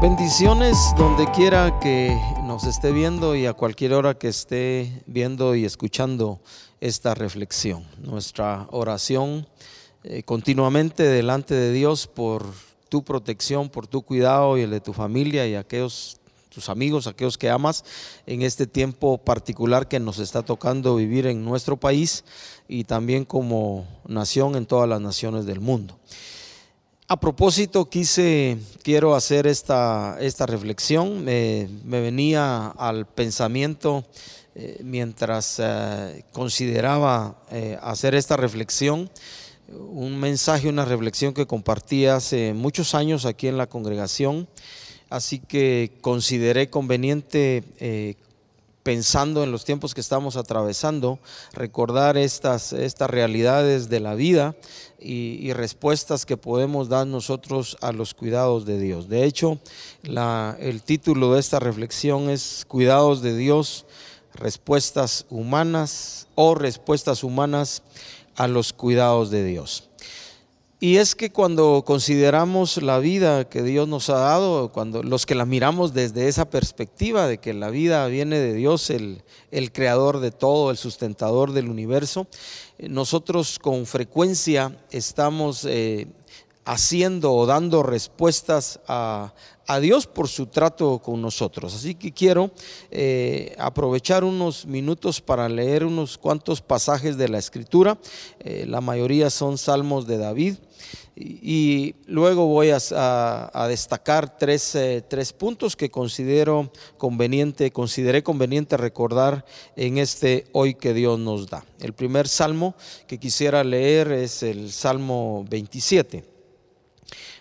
Bendiciones donde quiera que nos esté viendo y a cualquier hora que esté viendo y escuchando esta reflexión. Nuestra oración eh, continuamente delante de Dios por tu protección, por tu cuidado y el de tu familia y aquellos tus amigos, aquellos que amas en este tiempo particular que nos está tocando vivir en nuestro país y también como nación en todas las naciones del mundo. A propósito, quise, quiero hacer esta, esta reflexión. me venía al pensamiento eh, mientras eh, consideraba eh, hacer esta reflexión, un mensaje, una reflexión que compartí hace muchos años aquí en la congregación. Así que consideré conveniente pensando en los tiempos que estamos atravesando, recordar estas, estas realidades de la vida y, respuestas que podemos dar nosotros a los cuidados de Dios. De hecho, el título de esta reflexión es Cuidados de Dios, respuestas humanas o respuestas humanas a los cuidados de Dios. Y es que cuando consideramos la vida que Dios nos ha dado, cuando los que la miramos desde esa perspectiva de que la vida viene de Dios, el, creador de todo, el sustentador del universo, eh, nosotros con frecuencia estamos eh, haciendo o dando respuestas a, Dios por su trato con nosotros. Así que quiero eh, aprovechar unos minutos para leer unos cuantos pasajes de la escritura. la mayoría son salmos de David. Y, luego voy a, destacar eh, tres, puntos que considero conveniente, consideré conveniente recordar en este hoy que Dios nos da. El primer salmo que quisiera leer es el Salmo 27.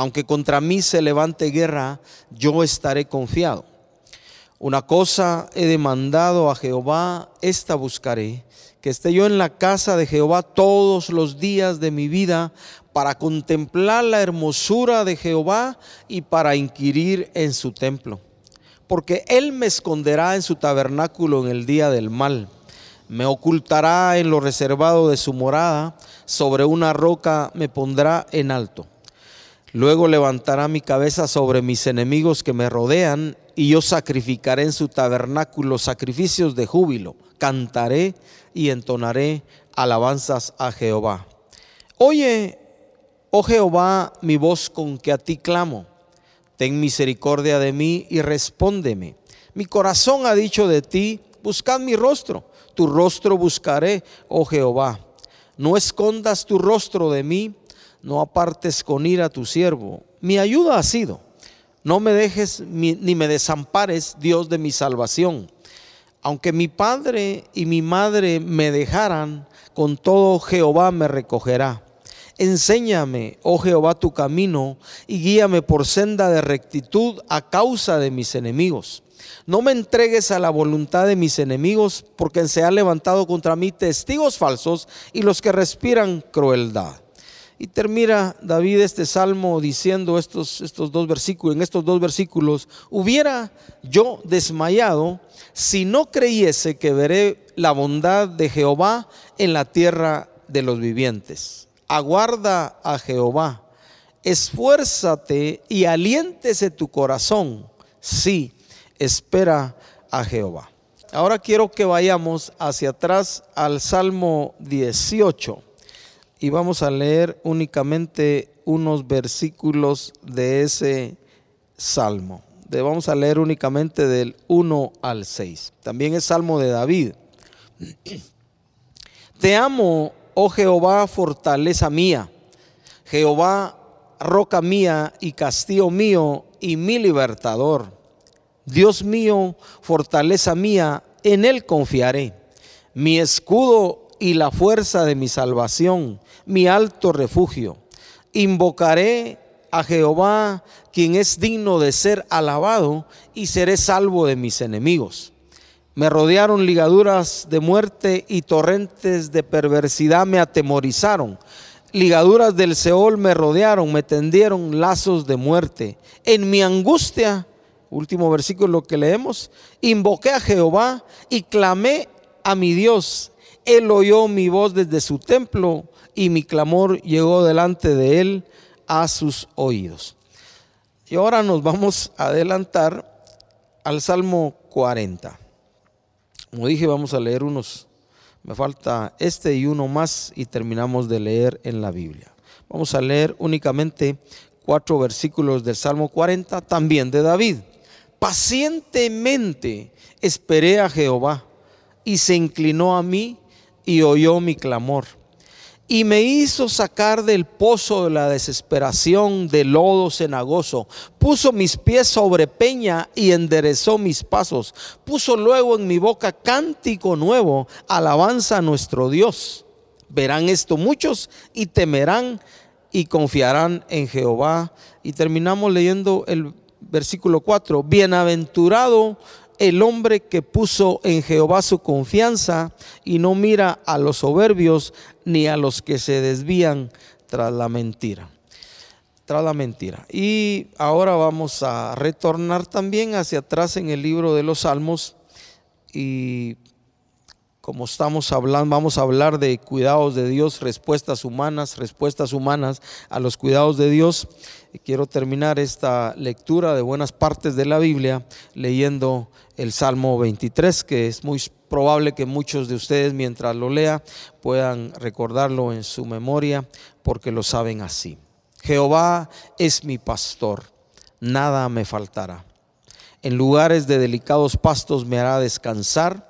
Aunque contra mí se levante guerra, yo estaré confiado. Una cosa he demandado a Jehová, esta buscaré, que esté yo en la casa de Jehová todos los días de mi vida para contemplar la hermosura de Jehová y para inquirir en su templo. Porque Él me esconderá en su tabernáculo en el día del mal, me ocultará en lo reservado de su morada, sobre una roca me pondrá en alto. Luego levantará mi cabeza sobre mis enemigos que me rodean, y yo sacrificaré en su tabernáculo sacrificios de júbilo, cantaré y entonaré alabanzas a Jehová. Oye, Oh Jehová, mi voz con que a ti clamo, ten misericordia de mí y respóndeme. Mi corazón ha dicho de ti, buscad mi rostro, tu rostro buscaré, oh Jehová. No escondas tu rostro de mí, no apartes con ira a tu siervo. Mi ayuda ha sido. No me dejes ni me desampares, Dios de mi salvación. Aunque mi padre y mi madre me dejaran, con todo Jehová me recogerá. Enséñame, oh Jehová, tu camino y guíame por senda de rectitud a causa de mis enemigos. No me entregues a la voluntad de mis enemigos, porque se han levantado contra mí testigos falsos y los que respiran crueldad. Y termina David este salmo diciendo estos, estos dos versículos, en estos dos versículos, hubiera yo desmayado si no creyese que veré la bondad de Jehová en la tierra de los vivientes. Aguarda a Jehová, esfuérzate y aliéntese tu corazón, sí, espera a Jehová. Ahora quiero que vayamos hacia atrás al Salmo 18 y vamos a leer únicamente unos versículos de ese Salmo. vamos a leer únicamente del 1 al 6. También es Salmo de David. Te amo, oh Jehová, fortaleza mía, Jehová, roca mía y castillo mío y mi libertador. Dios mío, fortaleza mía, en él confiaré. Mi escudo y la fuerza de mi salvación, mi alto refugio. Invocaré a Jehová, quien es digno de ser alabado, y seré salvo de mis enemigos. Me rodearon ligaduras de muerte y torrentes de perversidad me atemorizaron. Ligaduras del Seol me rodearon, me tendieron lazos de muerte. En mi angustia, último versículo que leemos, invoqué a Jehová y clamé a mi Dios. Él oyó mi voz desde su templo y mi clamor llegó delante de él a sus oídos. Y ahora nos vamos a adelantar al Salmo 40. Como dije, vamos a leer unos, me falta este y uno más y terminamos de leer en la Biblia. Vamos a leer únicamente cuatro versículos del Salmo 40, también de David. Pacientemente esperé a Jehová y se inclinó a mí y oyó mi clamor y me hizo sacar del pozo de la desesperación, del lodo cenagoso. Puso mis pies sobre peña y enderezó mis pasos. Puso luego en mi boca cántico nuevo, alabanza a nuestro Dios. Verán esto muchos y temerán y confiarán en Jehová. Y terminamos leyendo el versículo 4. Bienaventurado el hombre que puso en Jehová su confianza y no mira a los soberbios ni a los que se desvían tras la mentira. Tras la mentira. Y ahora vamos a retornar también hacia atrás en el libro de los Salmos y como estamos hablando, vamos a hablar de cuidados de Dios, respuestas humanas, respuestas humanas a los cuidados de Dios. Y quiero terminar esta lectura de buenas partes de la Biblia leyendo el Salmo 23, que es muy probable que muchos de ustedes mientras lo lea puedan recordarlo en su memoria porque lo saben así. Jehová es mi pastor, nada me faltará. En lugares de delicados pastos me hará descansar,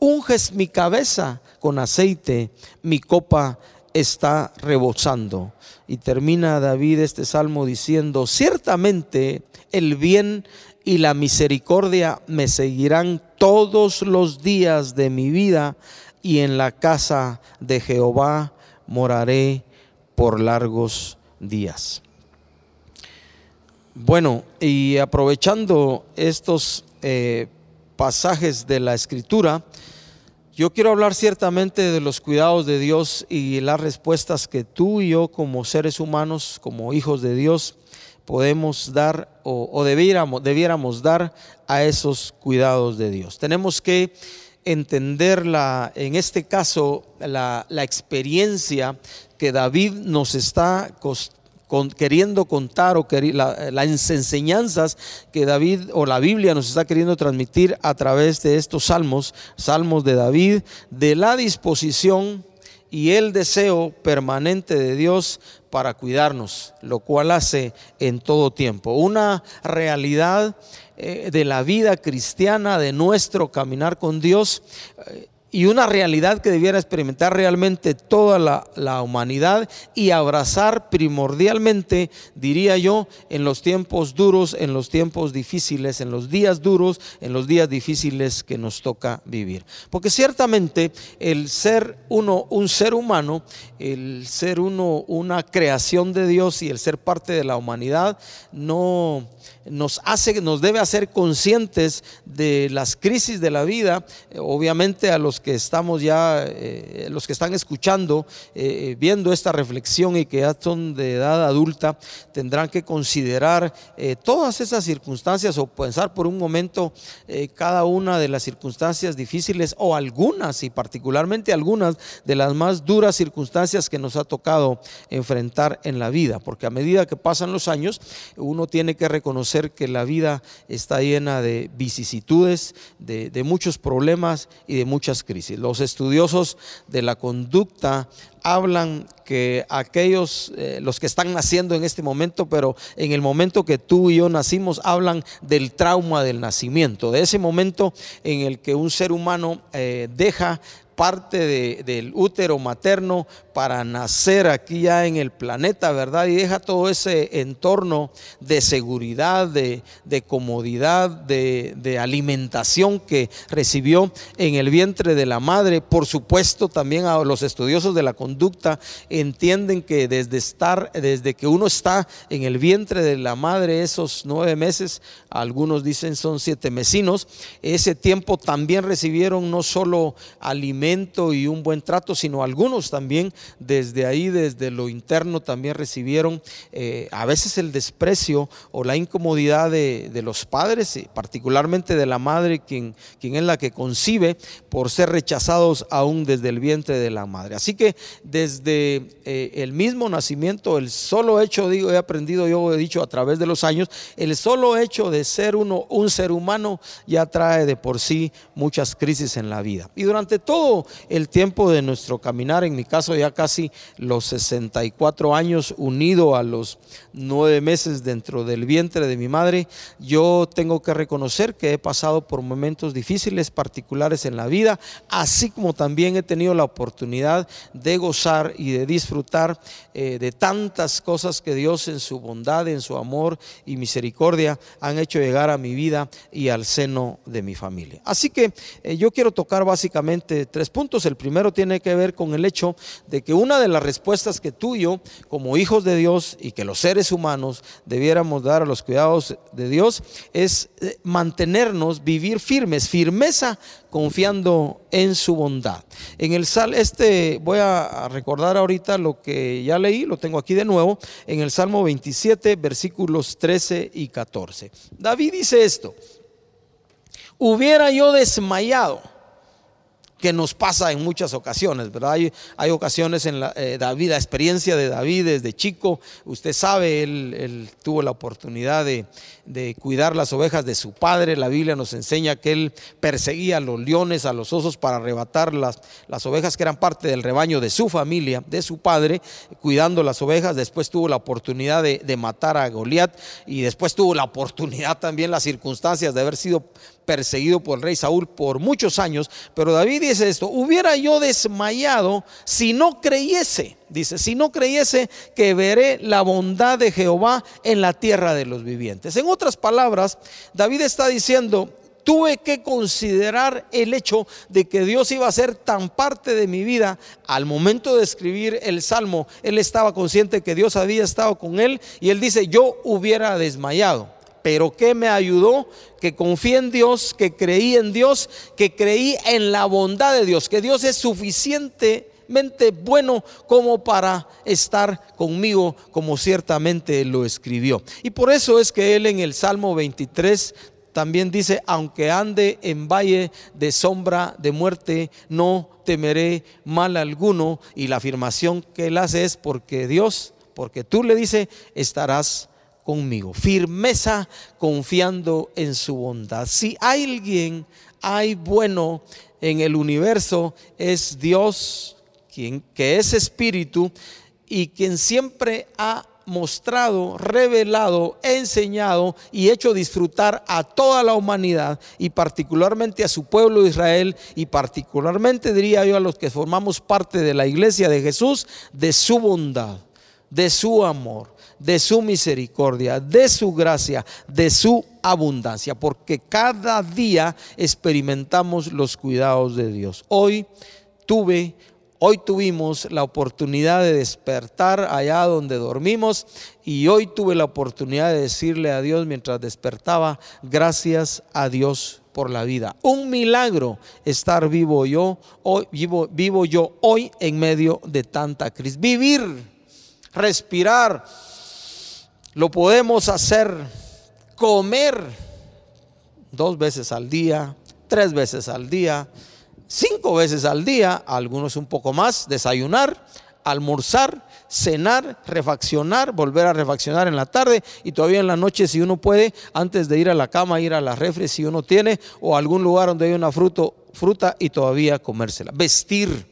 Unges mi cabeza con aceite, mi copa está rebosando. Y termina David este salmo diciendo, ciertamente el bien y la misericordia me seguirán todos los días de mi vida y en la casa de Jehová moraré por largos días. Bueno, y aprovechando estos eh, pasajes de la escritura, yo quiero hablar ciertamente de los cuidados de Dios y las respuestas que tú y yo como seres humanos, como hijos de Dios, podemos dar o, debiéramos, dar a esos cuidados de Dios. Tenemos que entender la, en este caso la, experiencia que David nos está queriendo contar o las enseñanzas que David o la Biblia nos está queriendo transmitir a través de estos salmos, salmos de David, de la disposición y el deseo permanente de Dios para cuidarnos, lo cual hace en todo tiempo. Una realidad eh, de la vida cristiana, de nuestro caminar con Dios. Eh, y una realidad que debiera experimentar realmente toda la, humanidad y abrazar primordialmente, diría yo, en los tiempos duros, en los tiempos difíciles, en los días duros, en los días difíciles que nos toca vivir. Porque ciertamente el ser uno, un ser humano, el ser uno, una creación de Dios y el ser parte de la humanidad, no nos hace, nos debe hacer conscientes de las crisis de la vida, obviamente a los que estamos ya, eh, los que están escuchando, eh, viendo esta reflexión y que ya son de edad adulta, tendrán que considerar eh, todas esas circunstancias o pensar por un momento cada una de las circunstancias difíciles o algunas y particularmente algunas de las más duras circunstancias que nos ha tocado enfrentar en la vida, porque a medida que pasan los años, uno tiene que reconocer que la vida está llena de vicisitudes, de, de muchos problemas y de muchas crisis. Los estudiosos de la conducta hablan que aquellos, eh, los que están naciendo en este momento, pero en el momento que tú y yo nacimos, hablan del trauma del nacimiento, de ese momento en el que un ser humano eh, deja parte del útero materno para nacer aquí ya en el planeta, ¿verdad? Y deja todo ese entorno de seguridad, de, comodidad, de, de, alimentación que recibió en el vientre de la madre. Por supuesto, también a los estudiosos de la conducta entienden que desde estar, desde que uno está en el vientre de la madre, esos nueve meses, algunos dicen son siete mesinos, ese tiempo también recibieron no solo y un buen trato, sino algunos también desde ahí, desde lo interno, también recibieron eh, a veces el desprecio o la incomodidad de, los padres, particularmente de la madre, quien, quien es la que concibe, por ser rechazados aún desde el vientre de la madre. Así que desde eh, el mismo nacimiento, el solo hecho, digo, he aprendido, yo he dicho a través de los años, el solo hecho de ser uno un ser humano ya trae de por sí muchas crisis en la vida. Y durante todo el tiempo de nuestro caminar, en mi caso ya casi los 64 años unido a los nueve meses dentro del vientre de mi madre, yo tengo que reconocer que he pasado por momentos difíciles, particulares en la vida, así como también he tenido la oportunidad de gozar y de disfrutar eh, de tantas cosas que Dios en su bondad, en su amor y misericordia han hecho llegar a mi vida y al seno de mi familia. Así que eh, yo quiero tocar básicamente tres puntos. El primero tiene que ver con el hecho de que una de las respuestas que tú y yo, como hijos de Dios y que los seres humanos debiéramos dar a los cuidados de Dios, es eh, mantenernos, vivir firmes, firmeza confiando en su bondad. En el Sal, este voy a recordar ahorita lo que ya leí, lo tengo aquí de nuevo, en el Salmo 27, versículos 13 y 14. David dice esto, hubiera yo desmayado que nos pasa en muchas ocasiones, ¿verdad? Hay, ocasiones en la, eh, David, la experiencia de David desde chico, usted sabe, él, tuvo la oportunidad de, cuidar las ovejas de su padre, la Biblia nos enseña que él perseguía a los leones, a los osos para arrebatar las, las ovejas que eran parte del rebaño de su familia, de su padre, cuidando las ovejas, después tuvo la oportunidad de, de matar a Goliat y después tuvo la oportunidad también, las circunstancias de haber sido perseguido por el rey Saúl por muchos años, pero David dice esto, hubiera yo desmayado si no creyese, dice, si no creyese que veré la bondad de Jehová en la tierra de los vivientes. En otras palabras, David está diciendo, tuve que considerar el hecho de que Dios iba a ser tan parte de mi vida. Al momento de escribir el salmo, él estaba consciente que Dios había estado con él y él dice, yo hubiera desmayado pero ¿qué me ayudó? Que confié en Dios, que creí en Dios, que creí en la bondad de Dios, que Dios es suficientemente bueno como para estar conmigo, como ciertamente lo escribió. Y por eso es que él en el Salmo 23 también dice, aunque ande en valle de sombra de muerte, no temeré mal alguno. Y la afirmación que él hace es porque Dios, porque tú le dices, estarás conmigo. Firmeza confiando en su bondad. Si alguien hay bueno en el universo, es Dios, quien, que es espíritu y quien siempre ha mostrado, revelado, enseñado y hecho disfrutar a toda la humanidad y particularmente a su pueblo Israel y particularmente diría yo a los que formamos parte de la iglesia de Jesús de su bondad, de su amor, de su misericordia, de su gracia, de su abundancia, porque cada día experimentamos los cuidados de Dios. Hoy tuve, hoy tuvimos la oportunidad de despertar allá donde dormimos y hoy tuve la oportunidad de decirle a Dios mientras despertaba, gracias a Dios por la vida. Un milagro estar vivo yo, hoy, vivo, vivo yo hoy en medio de tanta crisis. Vivir, respirar lo podemos hacer comer dos veces al día, tres veces al día, cinco veces al día, algunos un poco más, desayunar, almorzar, cenar, refaccionar, volver a refaccionar en la tarde y todavía en la noche si uno puede, antes de ir a la cama, ir a la refri si uno tiene o algún lugar donde hay una fruto, fruta y todavía comérsela. Vestir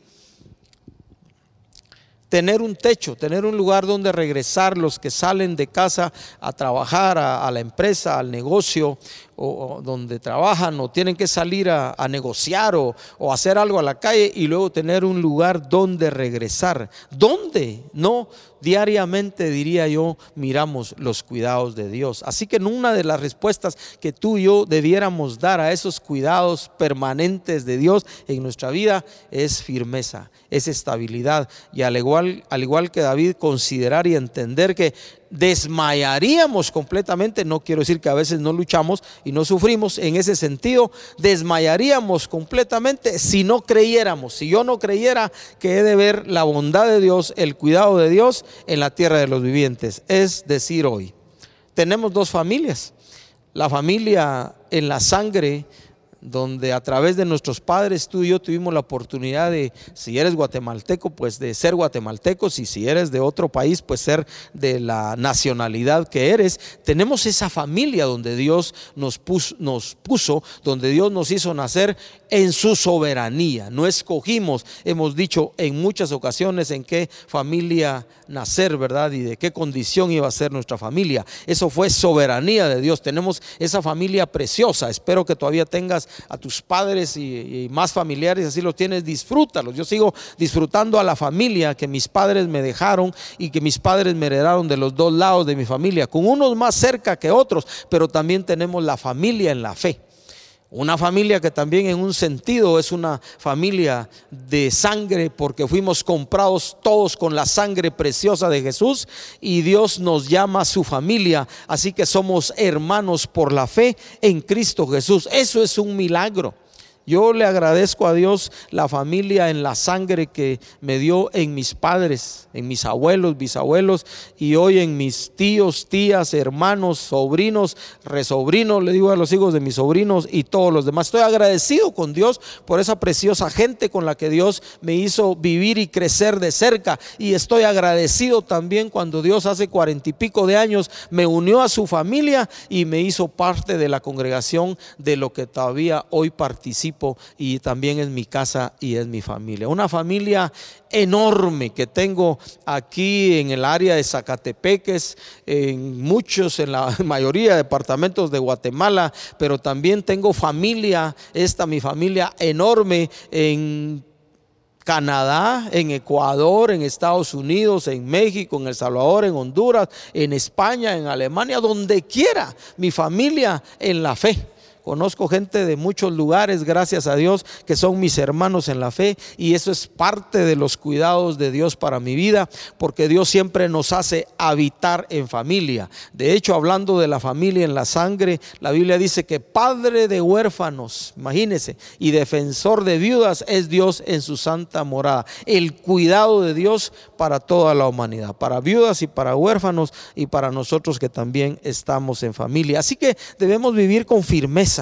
tener un techo, tener un lugar donde regresar los que salen de casa a trabajar, a, la empresa, al negocio, o, donde trabajan, o tienen que salir a, negociar o, hacer algo a la calle y luego tener un lugar donde regresar. ¿Dónde? No, diariamente diría yo, miramos los cuidados de Dios. Así que en una de las respuestas que tú y yo debiéramos dar a esos cuidados permanentes de Dios en nuestra vida es firmeza, es estabilidad. Y al igual, al igual que David, considerar y entender que desmayaríamos completamente, no quiero decir que a veces no luchamos y no sufrimos en ese sentido, desmayaríamos completamente si no creyéramos, si yo no creyera que he de ver la bondad de Dios, el cuidado de Dios en la tierra de los vivientes. Es decir, hoy tenemos dos familias, la familia en la sangre donde a través de nuestros padres tú y yo tuvimos la oportunidad de, si eres guatemalteco, pues de ser guatemaltecos y si eres de otro país, pues ser de la nacionalidad que eres. Tenemos esa familia donde Dios nos puso, nos puso donde Dios nos hizo nacer en su soberanía. No escogimos, hemos dicho en muchas ocasiones en qué familia nacer, ¿verdad? Y de qué condición iba a ser nuestra familia. Eso fue soberanía de Dios. Tenemos esa familia preciosa. Espero que todavía tengas a tus padres y, más familiares, así los tienes, disfrútalos. Yo sigo disfrutando a la familia que mis padres me dejaron y que mis padres me heredaron de los dos lados de mi familia, con unos más cerca que otros, pero también tenemos la familia en la fe. Una familia que también en un sentido es una familia de sangre porque fuimos comprados todos con la sangre preciosa de Jesús y Dios nos llama su familia. Así que somos hermanos por la fe en Cristo Jesús. Eso es un milagro. Yo le agradezco a Dios la familia en la sangre que me dio en mis padres, en mis abuelos, bisabuelos y hoy en mis tíos, tías, hermanos, sobrinos, resobrinos, le digo a los hijos de mis sobrinos y todos los demás. Estoy agradecido con Dios por esa preciosa gente con la que Dios me hizo vivir y crecer de cerca. Y estoy agradecido también cuando Dios hace cuarenta y pico de años me unió a su familia y me hizo parte de la congregación de lo que todavía hoy y también es mi casa y es mi familia. Una familia enorme que tengo aquí en el área de Zacatepeques, en muchos, en la mayoría de departamentos de Guatemala, pero también tengo familia, esta mi familia enorme en Canadá, en Ecuador, en Estados Unidos, en México, en El Salvador, en Honduras, en España, en Alemania, donde quiera, mi familia en la fe. Conozco gente de muchos lugares, gracias a Dios, que son mis hermanos en la fe y eso es parte de los cuidados de Dios para mi vida, porque Dios siempre nos hace habitar en familia. De hecho, hablando de la familia en la sangre, la Biblia dice que padre de huérfanos, imagínense, y defensor de viudas es Dios en su santa morada. El cuidado de Dios para toda la humanidad, para viudas y para huérfanos y para nosotros que también estamos en familia. Así que debemos vivir con firmeza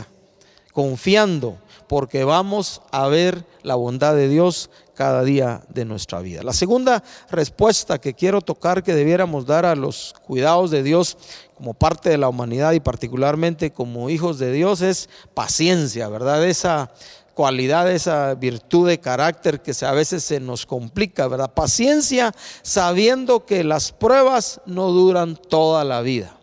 confiando, porque vamos a ver la bondad de Dios cada día de nuestra vida. La segunda respuesta que quiero tocar que debiéramos dar a los cuidados de Dios como parte de la humanidad y particularmente como hijos de Dios es paciencia, ¿verdad? Esa cualidad, esa virtud de carácter que a veces se nos complica, ¿verdad? Paciencia sabiendo que las pruebas no duran toda la vida.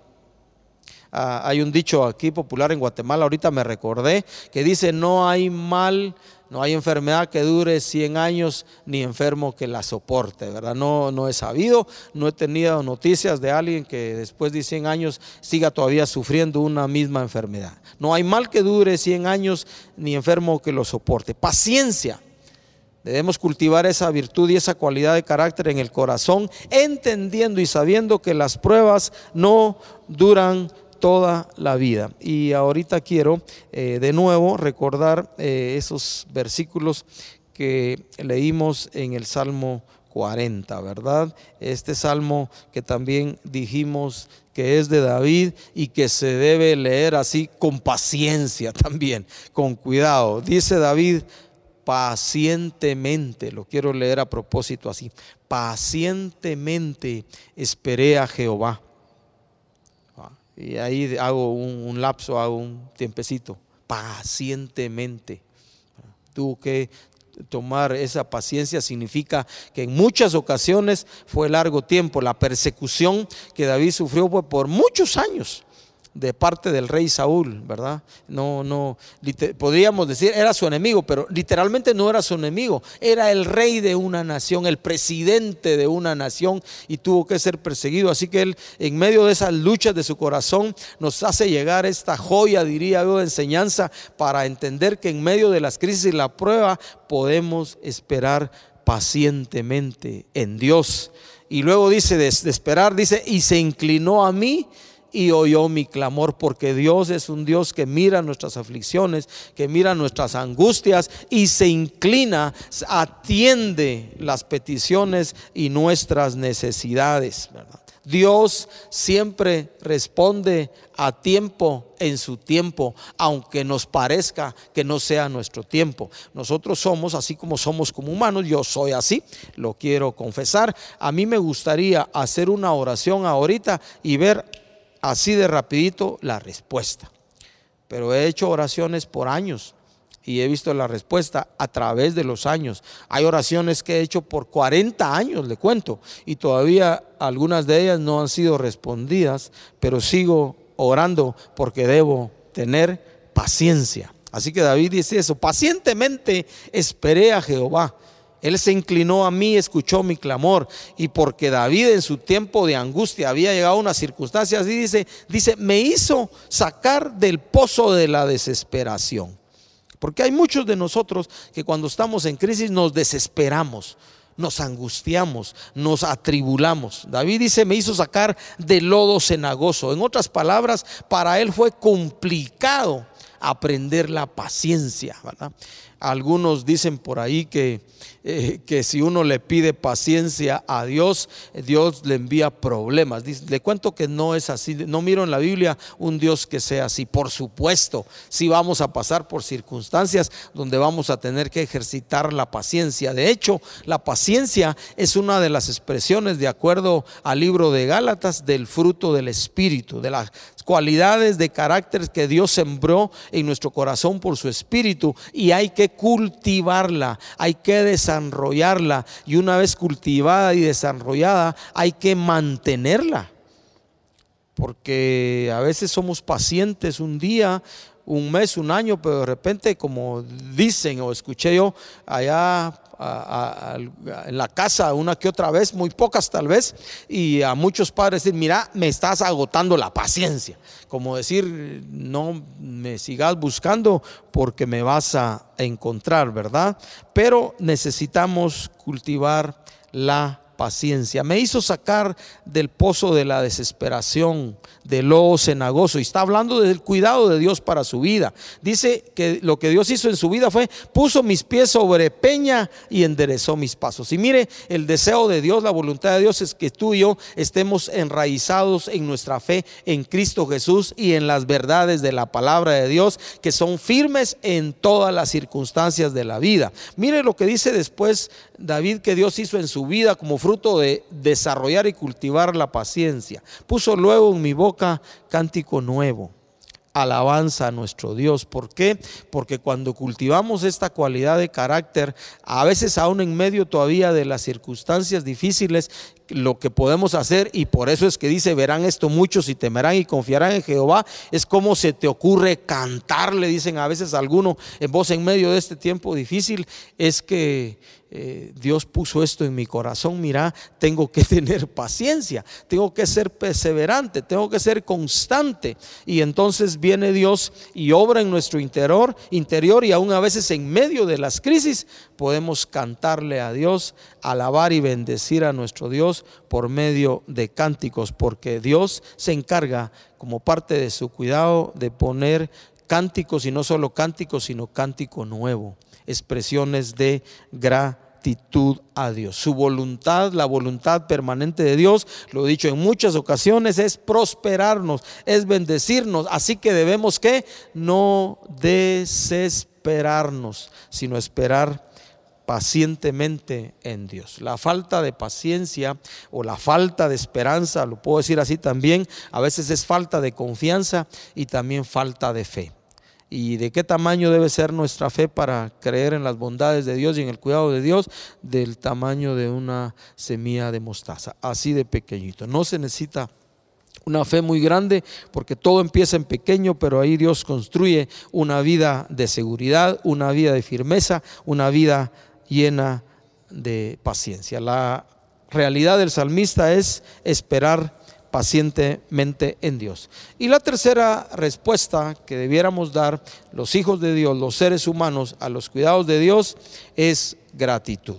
Ah, hay un dicho aquí popular en Guatemala, ahorita me recordé, que dice, no hay mal, no hay enfermedad que dure 100 años, ni enfermo que la soporte, ¿verdad? No, no he sabido, no he tenido noticias de alguien que después de 100 años siga todavía sufriendo una misma enfermedad. No hay mal que dure 100 años, ni enfermo que lo soporte. Paciencia. Debemos cultivar esa virtud y esa cualidad de carácter en el corazón, entendiendo y sabiendo que las pruebas no duran toda la vida. Y ahorita quiero eh, de nuevo recordar eh, esos versículos que leímos en el Salmo 40, ¿verdad? Este salmo que también dijimos que es de David y que se debe leer así con paciencia también, con cuidado. Dice David pacientemente, lo quiero leer a propósito así, pacientemente esperé a Jehová. Y ahí hago un, lapso, hago un tiempecito. Pacientemente. Tuvo que tomar esa paciencia significa que en muchas ocasiones fue largo tiempo. La persecución que David sufrió fue por muchos años de parte del rey Saúl, ¿verdad? No, no, podríamos decir, era su enemigo, pero literalmente no era su enemigo, era el rey de una nación, el presidente de una nación y tuvo que ser perseguido. Así que él, en medio de esas luchas de su corazón, nos hace llegar esta joya, diría yo, de enseñanza para entender que en medio de las crisis y la prueba podemos esperar pacientemente en Dios. Y luego dice, de, de esperar, dice, y se inclinó a mí y oyó mi clamor, porque Dios es un Dios que mira nuestras aflicciones, que mira nuestras angustias y se inclina, atiende las peticiones y nuestras necesidades. Dios siempre responde a tiempo en su tiempo, aunque nos parezca que no sea nuestro tiempo. Nosotros somos así como somos como humanos, yo soy así, lo quiero confesar. A mí me gustaría hacer una oración ahorita y ver así de rapidito la respuesta. Pero he hecho oraciones por años y he visto la respuesta a través de los años. Hay oraciones que he hecho por 40 años, le cuento, y todavía algunas de ellas no han sido respondidas, pero sigo orando porque debo tener paciencia. Así que David dice eso, pacientemente esperé a Jehová él se inclinó a mí, escuchó mi clamor. Y porque David en su tiempo de angustia había llegado a unas circunstancias así, dice, dice, me hizo sacar del pozo de la desesperación. Porque hay muchos de nosotros que cuando estamos en crisis nos desesperamos, nos angustiamos, nos atribulamos. David dice, me hizo sacar del lodo cenagoso. En otras palabras, para él fue complicado aprender la paciencia. Algunos dicen por ahí que eh, que si uno le pide paciencia a Dios, Dios le envía problemas. le cuento que no es así. No miro en la Biblia un Dios que sea así. Por supuesto, si vamos a pasar por circunstancias donde vamos a tener que ejercitar la paciencia. De hecho, la paciencia es una de las expresiones, de acuerdo al libro de Gálatas, del fruto del Espíritu, de las cualidades de carácter que Dios sembró en nuestro corazón por su Espíritu y hay que cultivarla, hay que desarrollarla y una vez cultivada y desarrollada hay que mantenerla. Porque a veces somos pacientes un día, un mes, un año, pero de repente, como dicen o escuché yo allá en la casa una que otra vez, muy pocas tal vez, y a muchos padres decir, mira, me estás agotando la paciencia. Como decir, no me sigas buscando porque me vas a encontrar, ¿verdad? Pero necesitamos cultivar la paciencia. Me hizo sacar del pozo de la desesperación, del lobo cenagoso. Y está hablando del cuidado de Dios para su vida. Dice que lo que Dios hizo en su vida fue, puso mis pies sobre peña y enderezó mis pasos. Y mire, el deseo de Dios, la voluntad de Dios es que tú y yo estemos enraizados en nuestra fe en Cristo Jesús y en las verdades de la palabra de Dios, que son firmes en todas las circunstancias de la vida. Mire lo que dice después David que Dios hizo en su vida como fruto de desarrollar y cultivar la paciencia. Puso luego en mi boca cántico nuevo alabanza a nuestro Dios. ¿Por qué? Porque cuando cultivamos esta cualidad de carácter, a veces aún en medio todavía de las circunstancias difíciles, lo que podemos hacer, y por eso es que dice, verán esto muchos y temerán y confiarán en Jehová, es como se te ocurre cantar, le dicen a veces a alguno en voz en medio de este tiempo difícil, es que eh, Dios puso esto en mi corazón, mira, tengo que tener paciencia, tengo que ser perseverante, tengo que ser constante. Y entonces viene Dios y obra en nuestro interior, interior y aún a veces en medio de las crisis podemos cantarle a Dios, alabar y bendecir a nuestro Dios por medio de cánticos, porque Dios se encarga como parte de su cuidado de poner cánticos y no solo cánticos, sino cántico nuevo, expresiones de gratitud a Dios. Su voluntad, la voluntad permanente de Dios, lo he dicho en muchas ocasiones, es prosperarnos, es bendecirnos. Así que debemos que no desesperarnos, sino esperar pacientemente en Dios. La falta de paciencia o la falta de esperanza, lo puedo decir así también, a veces es falta de confianza y también falta de fe. ¿Y de qué tamaño debe ser nuestra fe para creer en las bondades de Dios y en el cuidado de Dios? Del tamaño de una semilla de mostaza, así de pequeñito. No se necesita una fe muy grande porque todo empieza en pequeño, pero ahí Dios construye una vida de seguridad, una vida de firmeza, una vida llena de paciencia. La realidad del salmista es esperar pacientemente en Dios. Y la tercera respuesta que debiéramos dar los hijos de Dios, los seres humanos, a los cuidados de Dios es gratitud.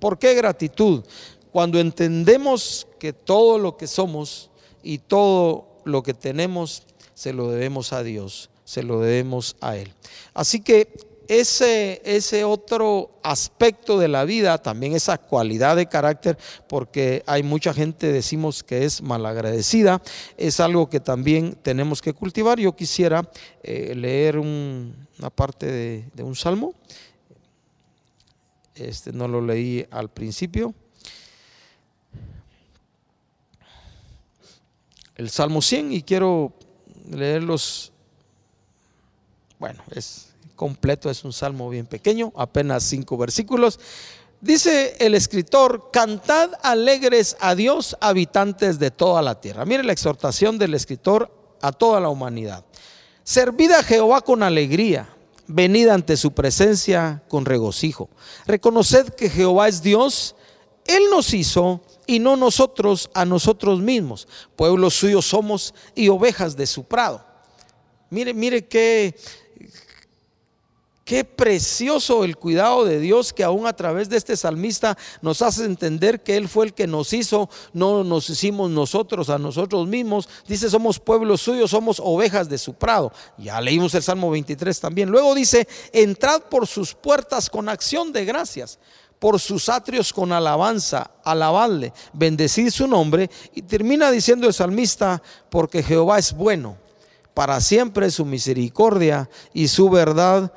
¿Por qué gratitud? Cuando entendemos que todo lo que somos y todo lo que tenemos se lo debemos a Dios, se lo debemos a Él. Así que ese, ese otro aspecto de la vida, también esa cualidad de carácter, porque hay mucha gente, decimos que es malagradecida, es algo que también tenemos que cultivar. Yo quisiera eh, leer una parte de, un salmo. Este no lo leí al principio. el Salmo 100 y quiero leerlos. Bueno, es completo, es un salmo bien pequeño, apenas cinco versículos. Dice el escritor, cantad alegres a Dios, habitantes de toda la tierra. Mire la exhortación del escritor a toda la humanidad. Servid a Jehová con alegría, venid ante su presencia con regocijo. Reconoced que Jehová es Dios, Él nos hizo y no nosotros a nosotros mismos. Pueblos suyos somos y ovejas de su prado. Mire, mire qué, Qué precioso el cuidado de Dios que aún a través de este salmista nos hace entender que Él fue el que nos hizo, no nos hicimos nosotros a nosotros mismos. Dice, somos pueblos suyos, somos ovejas de su prado. Ya leímos el Salmo 23 también. Luego dice, entrad por sus puertas con acción de gracias por sus atrios con alabanza, alabadle, bendecid su nombre. Y termina diciendo el salmista, porque Jehová es bueno, para siempre su misericordia y su verdad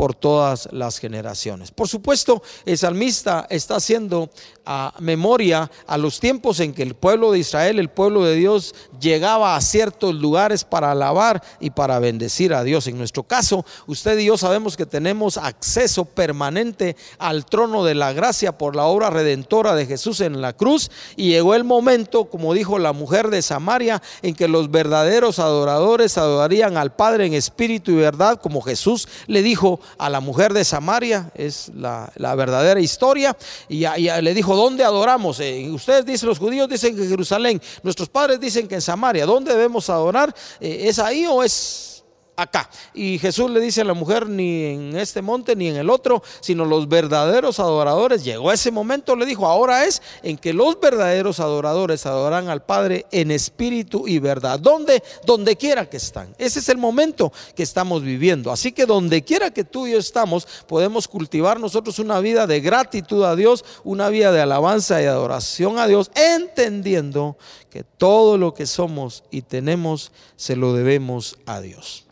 por todas las generaciones. Por supuesto, el salmista está haciendo a memoria a los tiempos en que el pueblo de Israel, el pueblo de Dios, llegaba a ciertos lugares para alabar y para bendecir a Dios. En nuestro caso, usted y yo sabemos que tenemos acceso permanente al trono de la gracia por la obra redentora de Jesús en la cruz y llegó el momento, como dijo la mujer de Samaria, en que los verdaderos adoradores adorarían al Padre en espíritu y verdad, como Jesús le dijo a la mujer de Samaria, es la, verdadera historia, y, le dijo, ¿dónde adoramos? Eh, ustedes dicen, los judíos dicen que en Jerusalén, nuestros padres dicen que en Samaria, ¿dónde debemos adorar? Eh, ¿Es ahí o es acá. Y Jesús le dice a la mujer, ni en este monte ni en el otro, sino los verdaderos adoradores. Llegó ese momento, le dijo, ahora es en que los verdaderos adoradores adoran al Padre en espíritu y verdad. ¿Dónde? Donde quiera que están. Ese es el momento que estamos viviendo. Así que donde quiera que tú y yo estamos, podemos cultivar nosotros una vida de gratitud a Dios, una vida de alabanza y adoración a Dios, entendiendo que todo lo que somos y tenemos se lo debemos a Dios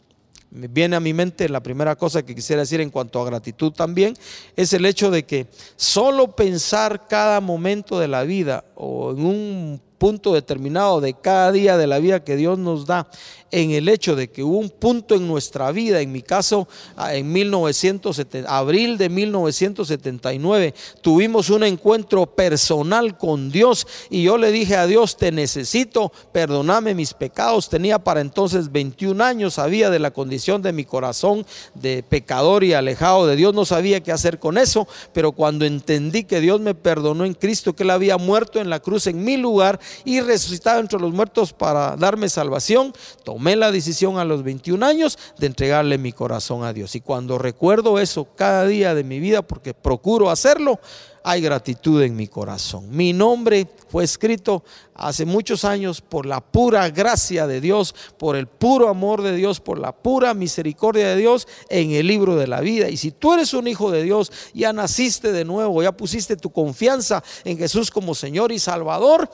viene a mi mente la primera cosa que quisiera decir en cuanto a gratitud también, es el hecho de que solo pensar cada momento de la vida o en un punto determinado de cada día de la vida que Dios nos da en el hecho de que hubo un punto en nuestra vida, en mi caso, ah, en 1970, abril de 1979, tuvimos un encuentro personal con Dios y yo le dije a Dios, te necesito, perdóname mis pecados. Tenía para entonces 21 años, sabía de la condición de mi corazón de pecador y alejado de Dios, no sabía qué hacer con eso, pero cuando entendí que Dios me perdonó en Cristo, que Él había muerto en la cruz en mi lugar y resucitado entre los muertos para darme salvación, tomé la decisión a los 21 años de entregarle mi corazón a Dios. Y cuando recuerdo eso cada día de mi vida, porque procuro hacerlo, hay gratitud en mi corazón. Mi nombre fue escrito hace muchos años por la pura gracia de Dios, por el puro amor de Dios, por la pura misericordia de Dios en el libro de la vida. Y si tú eres un hijo de Dios, ya naciste de nuevo, ya pusiste tu confianza en Jesús como Señor y Salvador,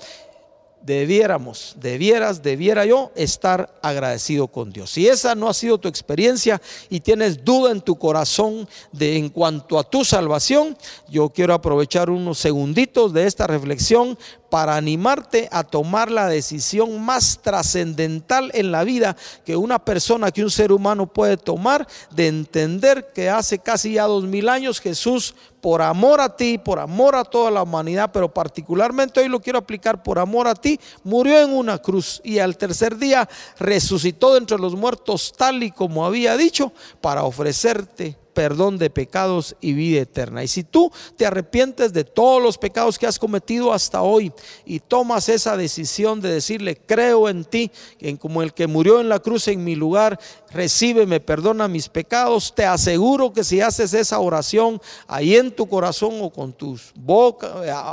debiéramos, debieras, debiera yo estar agradecido con Dios. Si esa no ha sido tu experiencia y tienes duda en tu corazón de en cuanto a tu salvación, yo quiero aprovechar unos segunditos de esta reflexión para animarte a tomar la decisión más trascendental en la vida que una persona, que un ser humano puede tomar, de entender que hace casi ya dos mil años Jesús, por amor a ti, por amor a toda la humanidad, pero particularmente hoy lo quiero aplicar por amor a ti, murió en una cruz y al tercer día resucitó de entre los muertos tal y como había dicho, para ofrecerte perdón de pecados y vida eterna. Y si tú te arrepientes de todos los pecados que has cometido hasta hoy y tomas esa decisión de decirle, creo en ti, en como el que murió en la cruz en mi lugar, recíbeme, perdona mis pecados, te aseguro que si haces esa oración ahí en tu corazón o con tus bocas,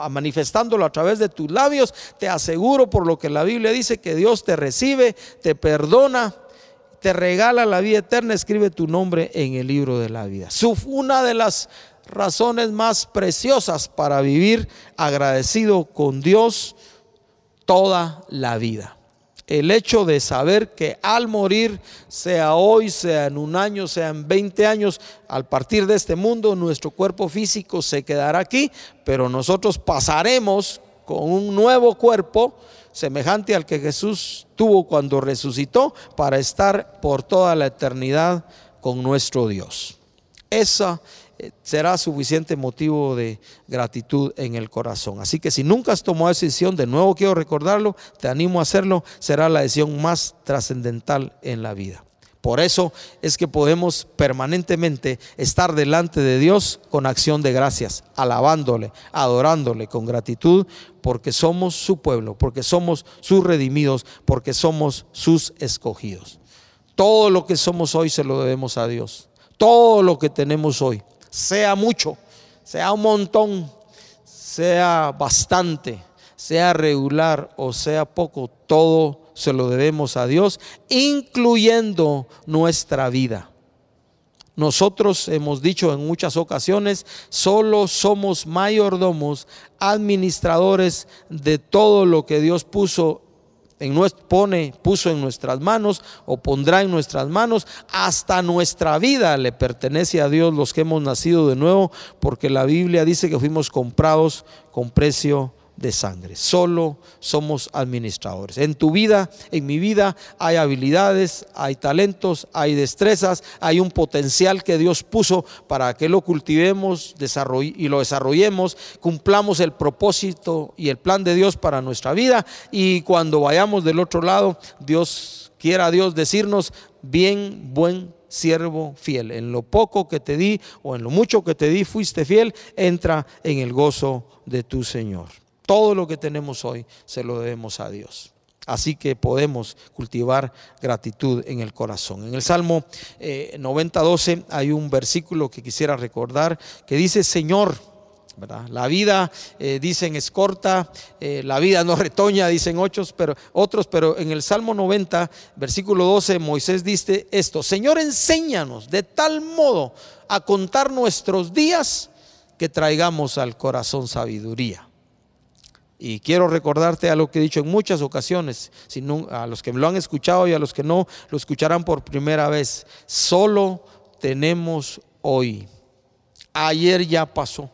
manifestándolo a través de tus labios, te aseguro por lo que la Biblia dice que Dios te recibe, te perdona te regala la vida eterna, escribe tu nombre en el libro de la vida. Una de las razones más preciosas para vivir agradecido con Dios toda la vida. El hecho de saber que al morir, sea hoy, sea en un año, sea en 20 años, al partir de este mundo, nuestro cuerpo físico se quedará aquí, pero nosotros pasaremos con un nuevo cuerpo semejante al que Jesús tuvo cuando resucitó para estar por toda la eternidad con nuestro Dios. Esa eh, será suficiente motivo de gratitud en el corazón. Así que si nunca has tomado esa decisión, de nuevo quiero recordarlo, te animo a hacerlo, será la decisión más trascendental en la vida. Por eso es que podemos permanentemente estar delante de Dios con acción de gracias, alabándole, adorándole con gratitud, porque somos su pueblo, porque somos sus redimidos, porque somos sus escogidos. Todo lo que somos hoy se lo debemos a Dios. Todo lo que tenemos hoy, sea mucho, sea un montón, sea bastante, sea regular o sea poco, todo se lo debemos a Dios, incluyendo nuestra vida. Nosotros hemos dicho en muchas ocasiones, solo somos mayordomos, administradores de todo lo que Dios puso en pone, puso en nuestras manos o pondrá en nuestras manos, hasta nuestra vida le pertenece a Dios los que hemos nacido de nuevo, porque la Biblia dice que fuimos comprados con precio de sangre. Solo somos administradores. En tu vida, en mi vida, hay habilidades, hay talentos, hay destrezas, hay un potencial que Dios puso para que lo cultivemos y lo desarrollemos, cumplamos el propósito y el plan de Dios para nuestra vida. Y cuando vayamos del otro lado, Dios quiera Dios decirnos, bien, buen siervo fiel. En lo poco que te di o en lo mucho que te di fuiste fiel, entra en el gozo de tu Señor. Todo lo que tenemos hoy se lo debemos a Dios. Así que podemos cultivar gratitud en el corazón. En el Salmo 90.12 eh, hay un versículo que quisiera recordar que dice, Señor, la vida, eh, dicen, es corta, eh, la vida no retoña, dicen otros pero, otros, pero en el Salmo 90, versículo 12, Moisés dice esto, Señor, enséñanos de tal modo a contar nuestros días que traigamos al corazón sabiduría. Y quiero recordarte a lo que he dicho en muchas ocasiones, a los que lo han escuchado y a los que no lo escucharán por primera vez. Solo tenemos hoy. Ayer ya pasó.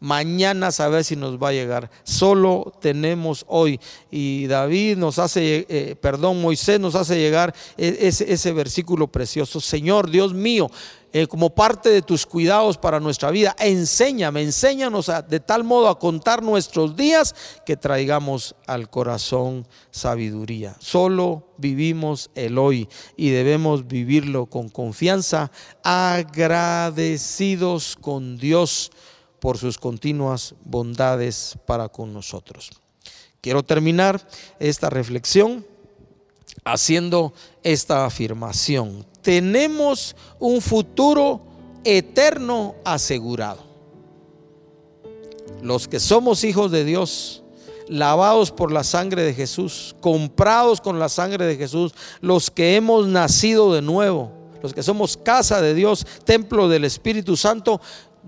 Mañana saber si nos va a llegar. Solo tenemos hoy. Y David nos hace, eh, perdón, Moisés nos hace llegar e, ese versículo precioso. Señor, Dios mío, eh, como parte de tus cuidados para nuestra vida. Enséñame, enséñanos de tal modo a contar nuestros días que traigamos al corazón sabiduría. Solo vivimos el hoy y debemos vivirlo con confianza, agradecidos con Dios por sus continuas bondades para con nosotros. Quiero terminar esta reflexión haciendo esta afirmación tenemos un futuro eterno asegurado. Los que somos hijos de Dios, lavados por la sangre de Jesús, comprados con la sangre de Jesús, los que hemos nacido de nuevo, los que somos casa de Dios, templo del Espíritu Santo,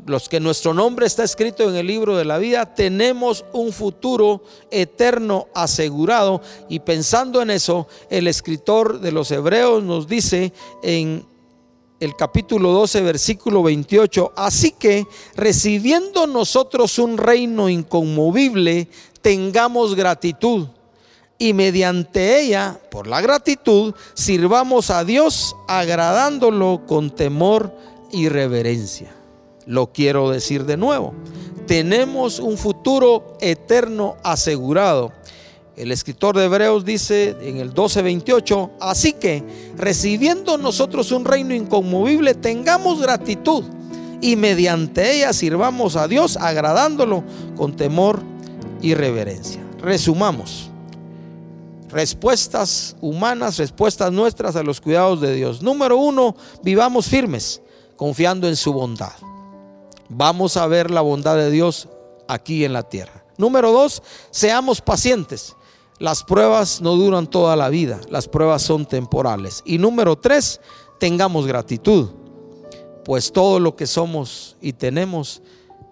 los que nuestro nombre está escrito en el libro de la vida, tenemos un futuro eterno asegurado. Y pensando en eso, el escritor de los Hebreos nos dice en el capítulo 12, versículo 28, así que recibiendo nosotros un reino inconmovible, tengamos gratitud y mediante ella, por la gratitud, sirvamos a Dios agradándolo con temor y reverencia. Lo quiero decir de nuevo. Tenemos un futuro eterno asegurado. El escritor de Hebreos dice en el 12:28, así que recibiendo nosotros un reino inconmovible, tengamos gratitud y mediante ella sirvamos a Dios agradándolo con temor y reverencia. Resumamos. Respuestas humanas, respuestas nuestras a los cuidados de Dios. Número uno, vivamos firmes, confiando en su bondad vamos a ver la bondad de Dios aquí en la tierra. Número dos, seamos pacientes. Las pruebas no duran toda la vida, las pruebas son temporales. Y número tres, tengamos gratitud, pues todo lo que somos y tenemos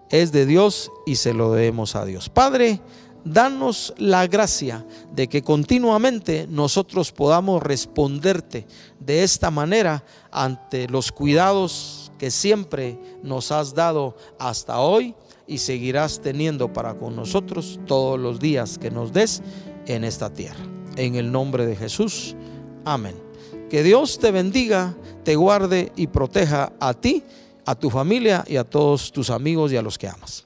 es de Dios y se lo debemos a Dios. Padre, danos la gracia de que continuamente nosotros podamos responderte de esta manera ante los cuidados que siempre nos has dado hasta hoy y seguirás teniendo para con nosotros todos los días que nos des en esta tierra. En el nombre de Jesús. Amén. Que Dios te bendiga, te guarde y proteja a ti, a tu familia y a todos tus amigos y a los que amas.